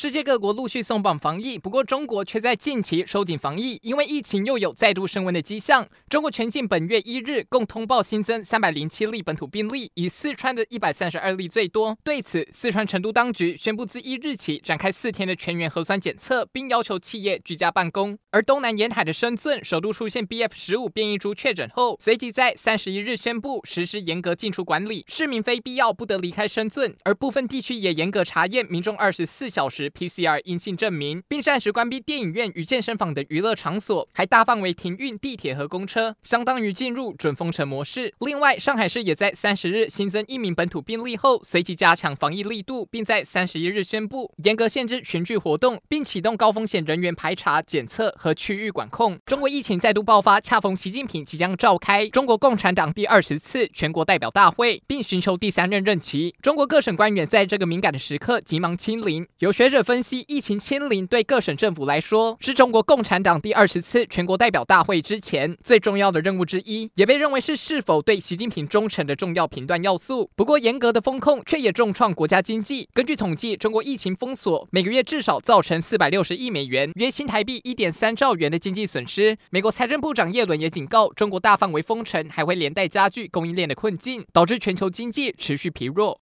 世界各国陆续松绑防疫，不过中国却在近期收紧防疫，因为疫情又有再度升温的迹象。中国全境本月一日共通报新增三百零七例本土病例，以四川的一百三十二例最多。对此，四川成都当局宣布自一日起展开四天的全员核酸检测，并要求企业居家办公。而东南沿海的深圳首度出现 BF 十五变异株确诊后，随即在三十一日宣布实施严格进出管理，市民非必要不得离开深圳。而部分地区也严格查验民众二十四小时。PCR 阴性证明，并暂时关闭电影院与健身房的娱乐场所，还大范围停运地铁和公车，相当于进入准封城模式。另外，上海市也在三十日新增一名本土病例后，随即加强防疫力度，并在三十一日宣布严格限制群聚活动，并启动高风险人员排查、检测和区域管控。中国疫情再度爆发，恰逢习近平即将召开中国共产党第二十次全国代表大会，并寻求第三任任期。中国各省官员在这个敏感的时刻急忙清零，有学者分析。疫情清零对各省政府来说，是中国共产党第二十次全国代表大会之前最重要的任务之一，也被认为是是否对习近平忠诚的重要评断要素。不过，严格的风控却也重创国家经济。根据统计，中国疫情封锁每个月至少造成四百六十亿美元（约新台币一点三兆元）的经济损失。美国财政部长耶伦也警告，中国大范围封城还会连带加剧供应链的困境，导致全球经济持续疲弱。